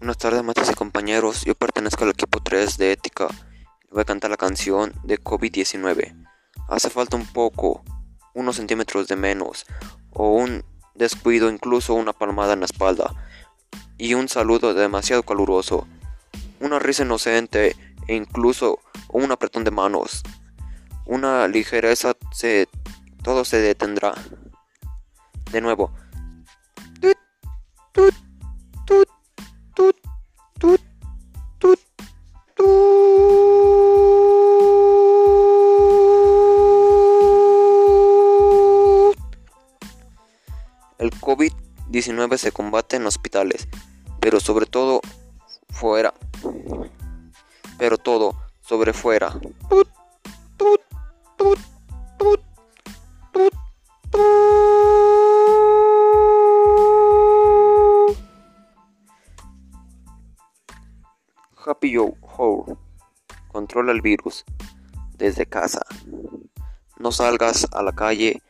Buenas tardes, maestros y compañeros. Yo pertenezco al equipo 3 de ética. Voy a cantar la canción de COVID-19. Hace falta un poco, unos centímetros de menos, o un descuido, incluso una palmada en la espalda, y un saludo demasiado caluroso, una risa inocente e incluso un apretón de manos. Una ligereza, se, todo se detendrá. De nuevo. El COVID-19 se combate en hospitales, pero sobre todo fuera. Pero todo sobre fuera. Happy Joe Ho controla el virus desde casa. No salgas a la calle,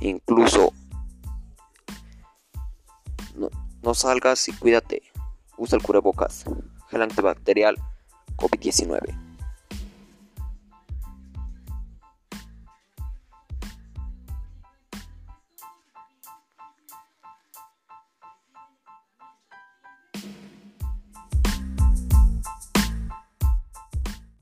incluso no, no salgas y cuídate. Usa el cubrebocas, gel antibacterial COVID-19.